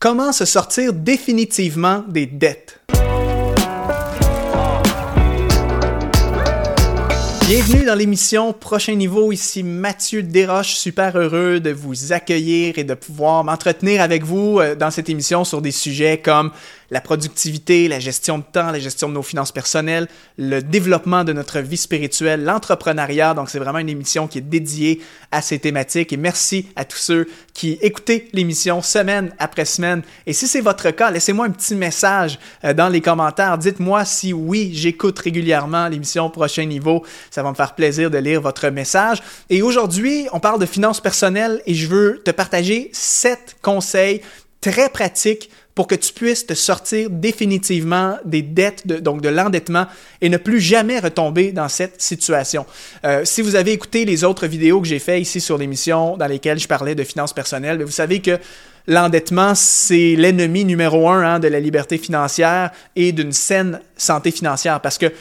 Comment se sortir définitivement des dettes? Bienvenue dans l'émission Prochain Niveau. Ici Mathieu Desroches, super heureux de vous accueillir et de pouvoir m'entretenir avec vous euh, dans cette émission sur des sujets comme la productivité, la gestion de temps, la gestion de nos finances personnelles, le développement de notre vie spirituelle, l'entrepreneuriat. Donc, c'est vraiment une émission qui est dédiée à ces thématiques. Et merci à tous ceux qui écoutez l'émission semaine après semaine. Et si c'est votre cas, laissez-moi un petit message euh, dans les commentaires. Dites-moi si oui, j'écoute régulièrement l'émission Prochain Niveau. Va me faire plaisir de lire votre message. Et aujourd'hui, on parle de finances personnelles et je veux te partager sept conseils très pratiques pour que tu puisses te sortir définitivement des dettes, donc de l'endettement, et ne plus jamais retomber dans cette situation. Euh, si vous avez écouté les autres vidéos que j'ai faites ici sur l'émission dans lesquelles je parlais de finances personnelles, ben, vous savez que l'endettement, c'est l'ennemi numéro un hein, de la liberté financière et d'une saine santé financière, parce que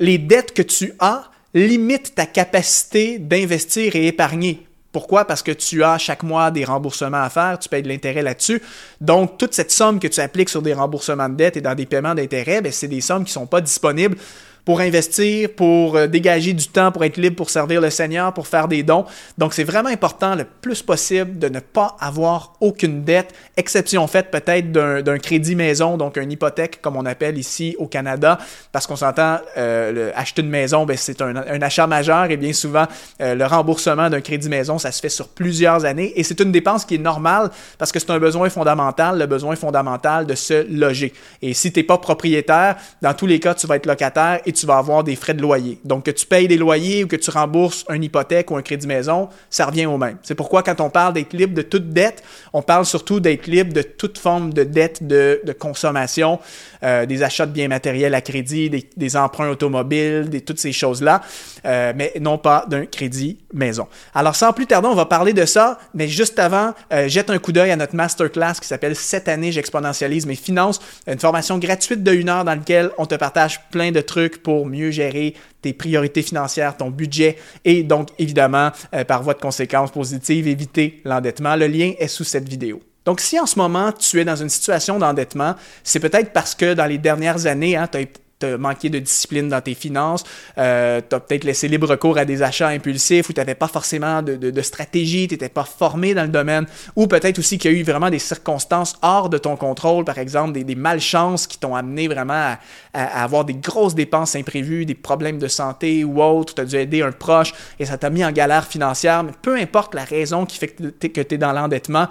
les dettes que tu as limitent ta capacité d'investir et épargner. Pourquoi? Parce que tu as chaque mois des remboursements à faire, tu payes de l'intérêt là-dessus. Donc, toute cette somme que tu appliques sur des remboursements de dette et dans des paiements d'intérêt, ben, c'est des sommes qui ne sont pas disponibles pour investir, pour euh, dégager du temps, pour être libre, pour servir le Seigneur, pour faire des dons. Donc, c'est vraiment important le plus possible de ne pas avoir aucune dette, exception faite peut-être d'un crédit maison, donc une hypothèque comme on appelle ici au Canada, parce qu'on s'entend, euh, acheter une maison, ben, c'est un, achat majeur et bien souvent, euh, le remboursement d'un crédit maison, ça se fait sur plusieurs années et c'est une dépense qui est normale parce que c'est un besoin fondamental, le besoin fondamental de se loger. Et si tu n'es pas propriétaire, dans tous les cas, tu vas être locataire tu vas avoir des frais de loyer. Donc, que tu payes des loyers ou que tu rembourses une hypothèque ou un crédit maison, ça revient au même. C'est pourquoi quand on parle d'être libre de toute dette, on parle surtout d'être libre de toute forme de dette de, consommation, euh, des achats de biens matériels à crédit, des, emprunts automobiles, des, toutes ces choses-là, euh, mais non pas d'un crédit maison. Alors, sans plus tarder, on va parler de ça, mais juste avant, euh, jette un coup d'œil à notre masterclass qui s'appelle Cette année, j'exponentialise mes finances, une formation gratuite de une heure dans laquelle on te partage plein de trucs pour mieux gérer tes priorités financières, ton budget et donc évidemment, euh, par voie de conséquence positive, éviter l'endettement. Le lien est sous cette vidéo. Donc, si en ce moment tu es dans une situation d'endettement, c'est peut-être parce que dans les dernières années, hein, tu as tu manqué de discipline dans tes finances, euh, tu as peut-être laissé libre cours à des achats impulsifs ou tu n'avais pas forcément de, stratégie, tu n'étais pas formé dans le domaine, ou peut-être aussi qu'il y a eu vraiment des circonstances hors de ton contrôle, par exemple des, malchances qui t'ont amené vraiment à, avoir des grosses dépenses imprévues, des problèmes de santé ou autre, tu as dû aider un proche et ça t'a mis en galère financière, mais peu importe la raison qui fait que tu es dans l'endettement,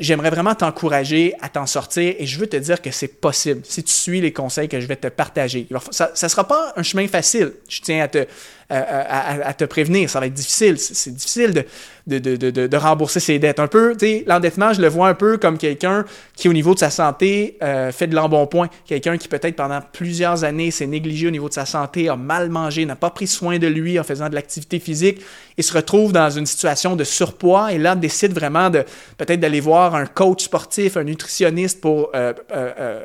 j'aimerais vraiment t'encourager à t'en sortir et je veux te dire que c'est possible si tu suis les conseils que je vais te partager. Ça ne sera pas un chemin facile. Je tiens à te, à, te prévenir. Ça va être difficile. C'est difficile de, de, de, de, rembourser ses dettes. Un peu, tu sais, l'endettement, je le vois un peu comme quelqu'un qui, au niveau de sa santé, euh, fait de l'embonpoint. Quelqu'un qui, peut-être, pendant plusieurs années, s'est négligé au niveau de sa santé, a mal mangé, n'a pas pris soin de lui en faisant de l'activité physique et se retrouve dans une situation de surpoids et là, décide vraiment de peut-être d'aller voir un coach sportif, un nutritionniste pour euh, euh,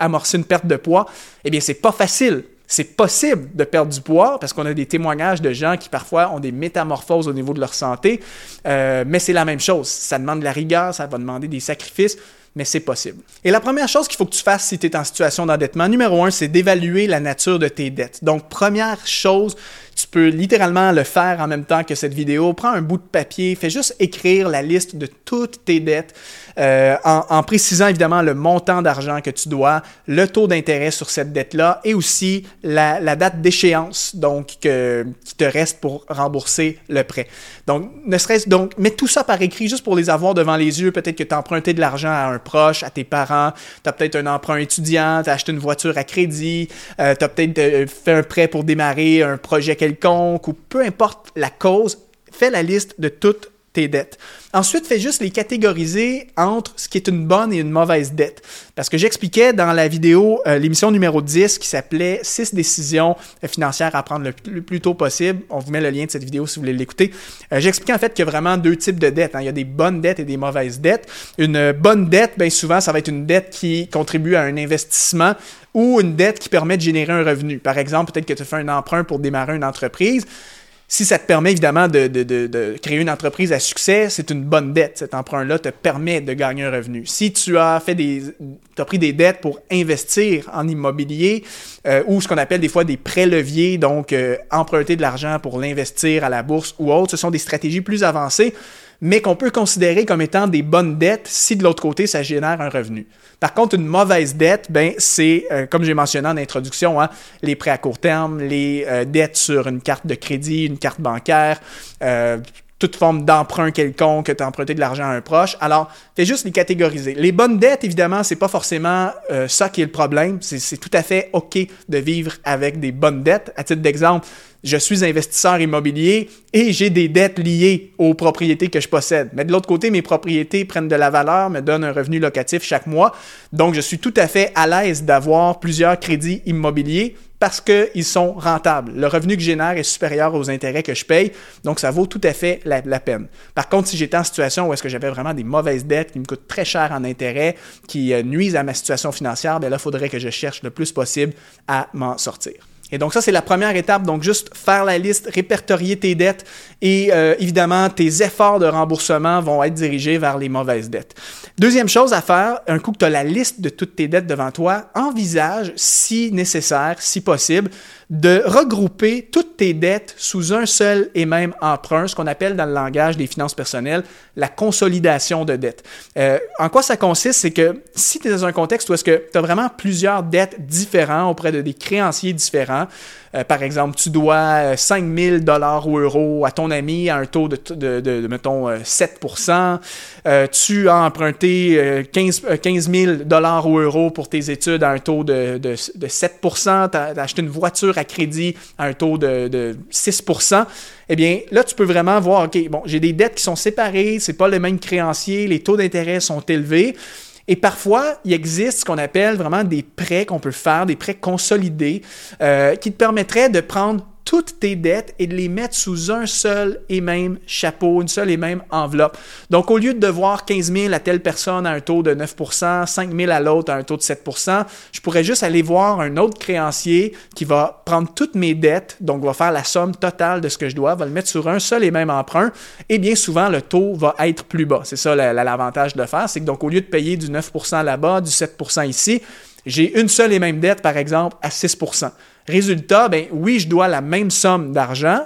amorcer une perte de poids. Eh bien, c'est pas facile c'est possible de perdre du poids parce qu'on a des témoignages de gens qui parfois ont des métamorphoses au niveau de leur santé, euh, mais c'est la même chose. Ça demande de la rigueur, ça va demander des sacrifices mais c'est possible. Et la première chose qu'il faut que tu fasses si tu es en situation d'endettement, numéro un, c'est d'évaluer la nature de tes dettes. Donc, première chose, tu peux littéralement le faire en même temps que cette vidéo. Prends un bout de papier, fais juste écrire la liste de toutes tes dettes euh, en, précisant évidemment le montant d'argent que tu dois, le taux d'intérêt sur cette dette-là et aussi la, date d'échéance donc qui te reste pour rembourser le prêt. Donc, ne serait-ce donc, mets tout ça par écrit juste pour les avoir devant les yeux. Peut-être que tu as emprunté de l'argent à un proche, à tes parents, tu as peut-être un emprunt étudiant, tu as acheté une voiture à crédit, euh, tu as peut-être euh, fait un prêt pour démarrer un projet quelconque ou peu importe la cause, fais la liste de toutes tes dettes. Ensuite, fais juste les catégoriser entre ce qui est une bonne et une mauvaise dette. Parce que j'expliquais dans la vidéo, euh, l'émission numéro 10 qui s'appelait 6 décisions financières à prendre le plus, tôt possible. On vous met le lien de cette vidéo si vous voulez l'écouter. Euh, j'expliquais en fait qu'il y a vraiment deux types de dettes. Hein. Il y a des bonnes dettes et des mauvaises dettes. Une bonne dette, bien souvent, ça va être une dette qui contribue à un investissement ou une dette qui permet de générer un revenu. Par exemple, peut-être que tu fais un emprunt pour démarrer une entreprise Si ça te permet évidemment de, créer une entreprise à succès, c'est une bonne dette. Cet emprunt-là te permet de gagner un revenu. Si tu as fait des, as pris des dettes pour investir en immobilier euh, ou ce qu'on appelle des fois des prêts leviers, donc euh, emprunter de l'argent pour l'investir à la bourse ou autre, ce sont des stratégies plus avancées mais qu'on peut considérer comme étant des bonnes dettes si de l'autre côté, ça génère un revenu. Par contre, une mauvaise dette, ben, c'est, euh, comme j'ai mentionné en introduction, hein, les prêts à court terme, les euh, dettes sur une carte de crédit, une carte bancaire, euh, toute forme d'emprunt quelconque, que tu as emprunté de l'argent à un proche. Alors, fais juste les catégoriser. Les bonnes dettes, évidemment, c'est pas forcément euh, ça qui est le problème. C'est tout à fait OK de vivre avec des bonnes dettes. À titre d'exemple, je suis investisseur immobilier et j'ai des dettes liées aux propriétés que je possède. Mais de l'autre côté, mes propriétés prennent de la valeur, me donnent un revenu locatif chaque mois. Donc, je suis tout à fait à l'aise d'avoir plusieurs crédits immobiliers parce qu'ils sont rentables. Le revenu que je génère est supérieur aux intérêts que je paye, donc ça vaut tout à fait la, peine. Par contre, si j'étais en situation où est-ce que j'avais vraiment des mauvaises dettes qui me coûtent très cher en intérêts, qui euh, nuisent à ma situation financière, bien là, il faudrait que je cherche le plus possible à m'en sortir. Et donc ça, c'est la première étape. Donc juste faire la liste, répertorier tes dettes et euh, évidemment, tes efforts de remboursement vont être dirigés vers les mauvaises dettes. Deuxième chose à faire, un coup que tu as la liste de toutes tes dettes devant toi, envisage, si nécessaire, si possible, de regrouper toutes tes dettes sous un seul et même emprunt, ce qu'on appelle dans le langage des finances personnelles la consolidation de dettes. Euh, en quoi ça consiste? C'est que si tu es dans un contexte où est-ce que tu as vraiment plusieurs dettes différentes auprès de des créanciers différents, euh, par exemple, tu dois 5 euh, 000 dollars ou euros à ton ami à un taux de, mettons, 7% euh, Tu as emprunté 15, 15 000 dollars ou euros pour tes études à un taux de, de, 7% Tu as, acheté une voiture à crédit à un taux de, 6% eh bien, là, tu peux vraiment voir, OK, bon, j'ai des dettes qui sont séparées, c'est pas le même créancier, les taux d'intérêt sont élevés. Et parfois, il existe ce qu'on appelle vraiment des prêts qu'on peut faire, des prêts consolidés, euh, qui te permettraient de prendre toutes tes dettes et de les mettre sous un seul et même chapeau, une seule et même enveloppe. Donc, au lieu de devoir 15 000 à telle personne à un taux de 9% 5 000 à l'autre à un taux de 7% je pourrais juste aller voir un autre créancier qui va prendre toutes mes dettes, donc va faire la somme totale de ce que je dois, va le mettre sur un seul et même emprunt, et bien souvent, le taux va être plus bas. C'est ça l'avantage de faire, c'est que donc au lieu de payer du 9% là-bas, du 7% ici, j'ai une seule et même dette, par exemple, à 6 Résultat, ben oui, je dois la même somme d'argent,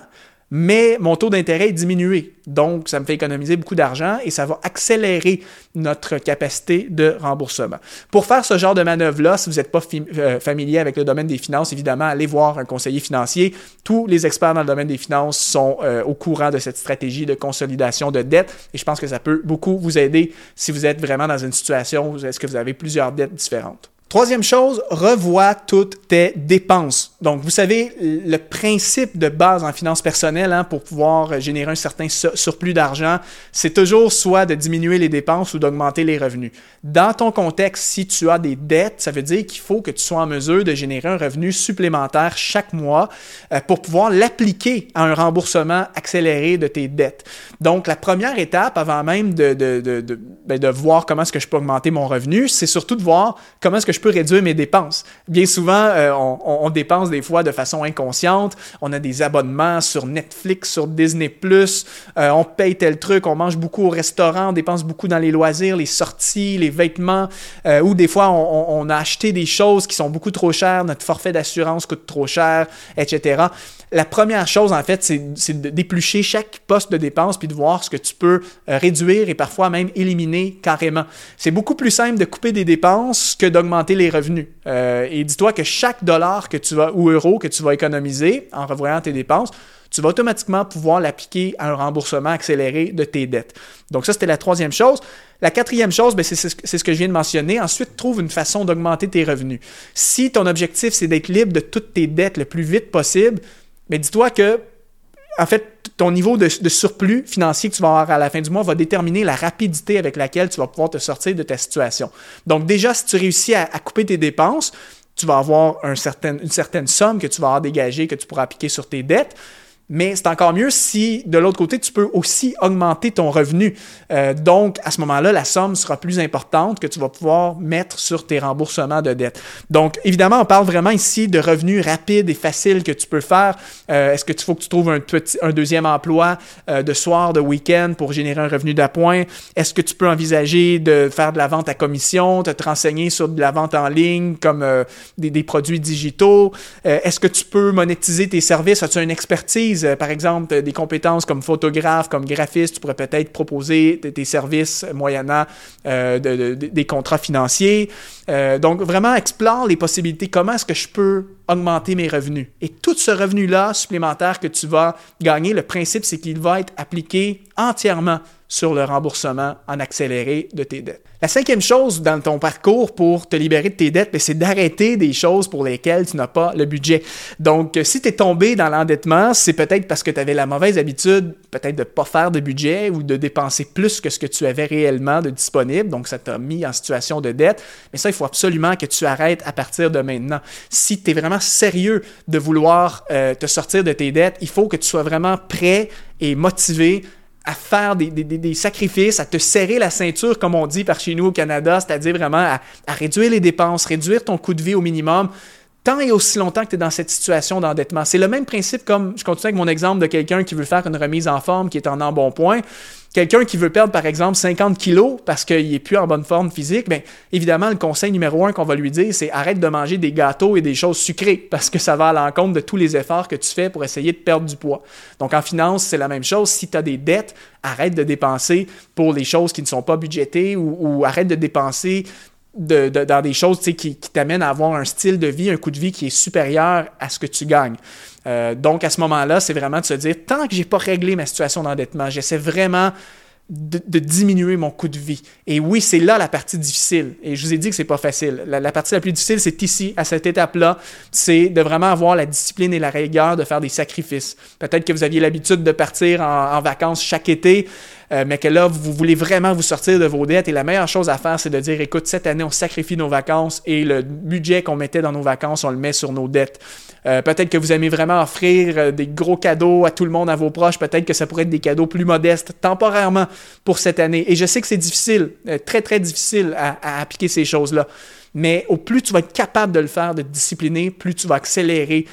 mais mon taux d'intérêt est diminué. Donc, ça me fait économiser beaucoup d'argent et ça va accélérer notre capacité de remboursement. Pour faire ce genre de manœuvre-là, si vous n'êtes pas euh, familier avec le domaine des finances, évidemment, allez voir un conseiller financier. Tous les experts dans le domaine des finances sont euh, au courant de cette stratégie de consolidation de dette et je pense que ça peut beaucoup vous aider si vous êtes vraiment dans une situation où est-ce que vous avez plusieurs dettes différentes. Troisième chose, revois toutes tes dépenses. Donc, vous savez, le principe de base en finance personnelle hein, pour pouvoir générer un certain surplus d'argent, c'est toujours soit de diminuer les dépenses ou d'augmenter les revenus. Dans ton contexte, si tu as des dettes, ça veut dire qu'il faut que tu sois en mesure de générer un revenu supplémentaire chaque mois euh, pour pouvoir l'appliquer à un remboursement accéléré de tes dettes. Donc, la première étape, avant même de, de, de, de, ben, de voir comment est-ce que je peux augmenter mon revenu, c'est surtout de voir comment est-ce que je peux réduire mes dépenses. Bien souvent, euh, on, dépense des fois de façon inconsciente. On a des abonnements sur Netflix, sur Disney+, euh, on paye tel truc, on mange beaucoup au restaurant, on dépense beaucoup dans les loisirs, les sorties, les vêtements, euh, ou des fois, on, a acheté des choses qui sont beaucoup trop chères, notre forfait d'assurance coûte trop cher, etc. La première chose, en fait, c'est d'éplucher chaque poste de dépense puis de voir ce que tu peux réduire et parfois même éliminer carrément. C'est beaucoup plus simple de couper des dépenses que d'augmenter les revenus. Euh, et dis-toi que chaque dollar que tu vas, ou euro que tu vas économiser en revoyant tes dépenses, tu vas automatiquement pouvoir l'appliquer à un remboursement accéléré de tes dettes. Donc ça, c'était la troisième chose. La quatrième chose, ben, c'est ce que je viens de mentionner. Ensuite, trouve une façon d'augmenter tes revenus. Si ton objectif, c'est d'être libre de toutes tes dettes le plus vite possible, mais ben, dis-toi que en fait, ton niveau de, surplus financier que tu vas avoir à la fin du mois va déterminer la rapidité avec laquelle tu vas pouvoir te sortir de ta situation. Donc déjà, si tu réussis à, couper tes dépenses, tu vas avoir une certaine somme que tu vas avoir dégagée, que tu pourras appliquer sur tes dettes. Mais c'est encore mieux si de l'autre côté, tu peux aussi augmenter ton revenu. Euh, donc, à ce moment-là, la somme sera plus importante que tu vas pouvoir mettre sur tes remboursements de dette. Donc, évidemment, on parle vraiment ici de revenus rapides et faciles que tu peux faire. Euh, est-ce que tu faut que tu trouves un, petit, un deuxième emploi euh, de soir, de week-end pour générer un revenu d'appoint? Est-ce que tu peux envisager de faire de la vente à commission, de te renseigner sur de la vente en ligne comme des, des, produits digitaux? Est-ce que tu peux monétiser tes services? As-tu une expertise? Euh, par exemple, des compétences comme photographe, comme graphiste, tu pourrais peut-être proposer tes services moyennant euh, des contrats financiers. Euh, donc, vraiment, explore les possibilités. Comment est-ce que je peux augmenter mes revenus? Et tout ce revenu-là supplémentaire que tu vas gagner, le principe, c'est qu'il va être appliqué entièrement sur le remboursement en accéléré de tes dettes. La cinquième chose dans ton parcours pour te libérer de tes dettes, ben, c'est d'arrêter des choses pour lesquelles tu n'as pas le budget. Donc, si tu es tombé dans l'endettement, c'est peut-être parce que tu avais la mauvaise habitude, peut-être de ne pas faire de budget ou de dépenser plus que ce que tu avais réellement de disponible. Donc, ça t'a mis en situation de dette. Mais ça, il faut absolument que tu arrêtes à partir de maintenant. Si tu es vraiment sérieux de vouloir euh, te sortir de tes dettes, il faut que tu sois vraiment prêt et motivé à faire des, sacrifices, à te serrer la ceinture, comme on dit par chez nous au Canada, c'est-à-dire vraiment à, réduire les dépenses, réduire ton coût de vie au minimum, tant et aussi longtemps que tu es dans cette situation d'endettement. C'est le même principe comme, je continue avec mon exemple de quelqu'un qui veut faire une remise en forme, qui est en embonpoint. Quelqu'un qui veut perdre, par exemple, 50 kilos parce qu'il n'est plus en bonne forme physique, bien, évidemment, le conseil numéro un qu'on va lui dire, c'est arrête de manger des gâteaux et des choses sucrées parce que ça va à l'encontre de tous les efforts que tu fais pour essayer de perdre du poids. Donc, en finance, c'est la même chose. Si tu as des dettes, arrête de dépenser pour les choses qui ne sont pas budgétées ou, ou arrête de dépenser dans des choses qui, t'amènent à avoir un style de vie, un coût de vie qui est supérieur à ce que tu gagnes. Euh, donc, à ce moment-là, c'est vraiment de se dire, tant que j'ai pas réglé ma situation d'endettement, j'essaie vraiment de, diminuer mon coût de vie. Et oui, c'est là la partie difficile. Et je vous ai dit que c'est pas facile. La, partie la plus difficile, c'est ici, à cette étape-là, c'est de vraiment avoir la discipline et la rigueur de faire des sacrifices. Peut-être que vous aviez l'habitude de partir en, vacances chaque été, euh, mais que là, vous voulez vraiment vous sortir de vos dettes. Et la meilleure chose à faire, c'est de dire, écoute, cette année, on sacrifie nos vacances et le budget qu'on mettait dans nos vacances, on le met sur nos dettes. Euh, peut-être que vous aimez vraiment offrir euh, des gros cadeaux à tout le monde, à vos proches. Peut-être que ça pourrait être des cadeaux plus modestes temporairement pour cette année. Et je sais que c'est difficile, euh, très, très difficile à, appliquer ces choses-là. Mais au plus tu vas être capable de le faire, de te discipliner, plus tu vas accélérer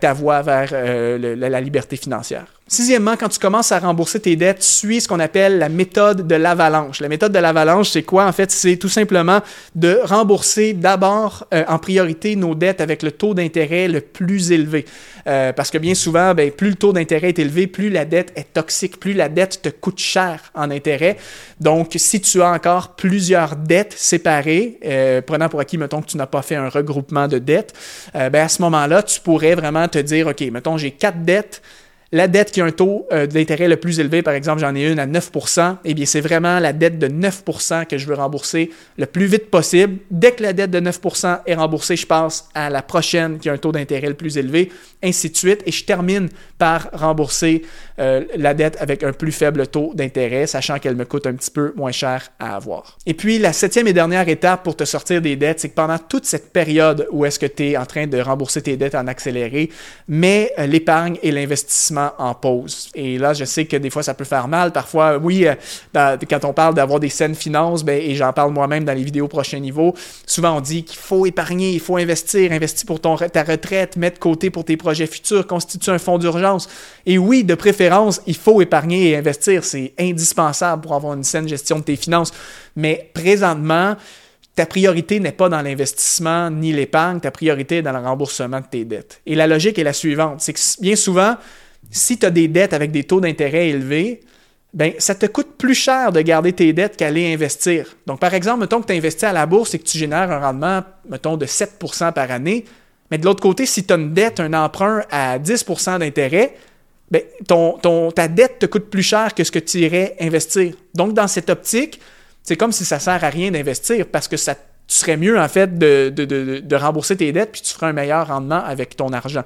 ta voie vers la liberté financière. Sixièmement, quand tu commences à rembourser tes dettes, suis ce qu'on appelle la méthode de l'avalanche. La méthode de l'avalanche, c'est quoi? En fait, c'est tout simplement de rembourser d'abord euh, en priorité nos dettes avec le taux d'intérêt le plus élevé. Euh, parce que bien souvent, ben, plus le taux d'intérêt est élevé, plus la dette est toxique, plus la dette te coûte cher en intérêt. Donc, si tu as encore plusieurs dettes séparées, euh, prenant pour acquis, mettons que tu n'as pas fait un regroupement de dettes, ben, à ce moment-là, tu pourrais vraiment te dire, OK, mettons, j'ai quatre dettes, la dette qui a un taux euh, d'intérêt le plus élevé, par exemple, j'en ai une à 9% eh bien, c'est vraiment la dette de 9% que je veux rembourser le plus vite possible. Dès que la dette de 9% est remboursée, je passe à la prochaine qui a un taux d'intérêt le plus élevé, ainsi de suite. Et je termine par rembourser euh, la dette avec un plus faible taux d'intérêt, sachant qu'elle me coûte un petit peu moins cher à avoir. Et puis, la septième et dernière étape pour te sortir des dettes, c'est que pendant toute cette période où est-ce que tu es en train de rembourser tes dettes en accéléré, mets euh, l'épargne et l'investissement en pause. Et là, je sais que des fois, ça peut faire mal. Parfois, oui, euh, quand on parle d'avoir des saines finances, ben, et j'en parle moi-même dans les vidéos prochain niveau, souvent on dit qu'il faut épargner, il faut investir, investir pour ton, ta retraite, mettre de côté pour tes projets futurs, constituer un fonds d'urgence. Et oui, de préférence, il faut épargner et investir. C'est indispensable pour avoir une saine gestion de tes finances. Mais présentement, ta priorité n'est pas dans l'investissement ni l'épargne, ta priorité est dans le remboursement de tes dettes. Et la logique est la suivante, c'est que bien souvent, si tu as des dettes avec des taux d'intérêt élevés, ben, ça te coûte plus cher de garder tes dettes qu'aller investir. Donc, par exemple, mettons que tu investis à la bourse et que tu génères un rendement, mettons, de 7% par année, mais de l'autre côté, si tu as une dette, un emprunt à 10% d'intérêt, ben, ton, ta dette te coûte plus cher que ce que tu irais investir. Donc, dans cette optique, c'est comme si ça sert à rien d'investir parce que ça tu serais mieux, en fait, de, rembourser tes dettes, puis tu feras un meilleur rendement avec ton argent.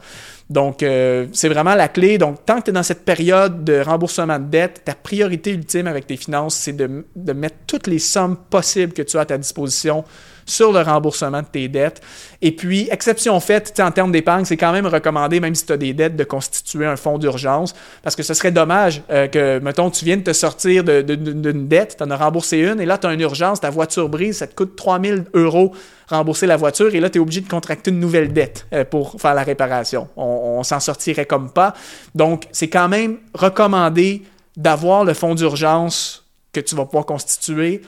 Donc, euh, c'est vraiment la clé. Donc, tant que tu es dans cette période de remboursement de dette, ta priorité ultime avec tes finances, c'est de mettre toutes les sommes possibles que tu as à ta disposition sur le remboursement de tes dettes. Et puis, exception faite, en termes d'épargne, c'est quand même recommandé, même si tu as des dettes, de constituer un fonds d'urgence, parce que ce serait dommage euh, que, mettons, tu viennes te sortir d'une dette, tu en as remboursé une, et là, tu as une urgence, ta voiture brise, ça te coûte 3000 euros rembourser la voiture, et là, tu es obligé de contracter une nouvelle dette euh, pour faire la réparation. On, on s'en sortirait comme pas. Donc, c'est quand même recommandé d'avoir le fonds d'urgence que tu vas pouvoir constituer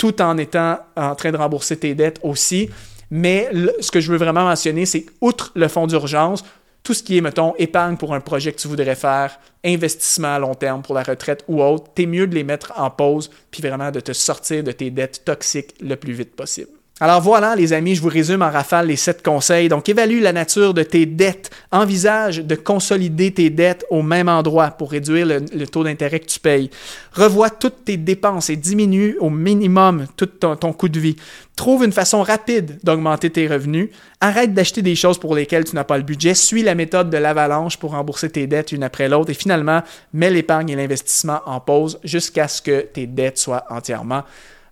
tout en étant en train de rembourser tes dettes aussi. Mais ce que je veux vraiment mentionner, c'est outre le fonds d'urgence, tout ce qui est, mettons, épargne pour un projet que tu voudrais faire, investissement à long terme pour la retraite ou autre, t'es mieux de les mettre en pause, puis vraiment de te sortir de tes dettes toxiques le plus vite possible. Alors voilà, les amis, je vous résume en rafale les sept conseils. Donc, évalue la nature de tes dettes. Envisage de consolider tes dettes au même endroit pour réduire le, taux d'intérêt que tu payes. Revois toutes tes dépenses et diminue au minimum tout ton, ton coût de vie. Trouve une façon rapide d'augmenter tes revenus. Arrête d'acheter des choses pour lesquelles tu n'as pas le budget. Suis la méthode de l'avalanche pour rembourser tes dettes une après l'autre. Et finalement, mets l'épargne et l'investissement en pause jusqu'à ce que tes dettes soient entièrement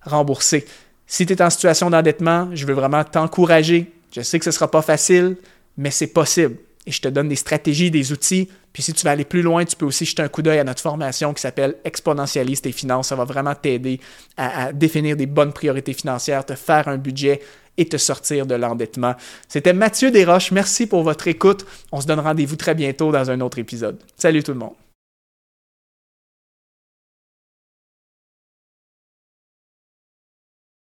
remboursées. Si tu es en situation d'endettement, je veux vraiment t'encourager. Je sais que ce ne sera pas facile, mais c'est possible. Et je te donne des stratégies, des outils. Puis si tu veux aller plus loin, tu peux aussi jeter un coup d'œil à notre formation qui s'appelle Exponentialiste tes finances. Ça va vraiment t'aider à, à, définir des bonnes priorités financières, te faire un budget et te sortir de l'endettement. C'était Mathieu Desroches. Merci pour votre écoute. On se donne rendez-vous très bientôt dans un autre épisode. Salut tout le monde.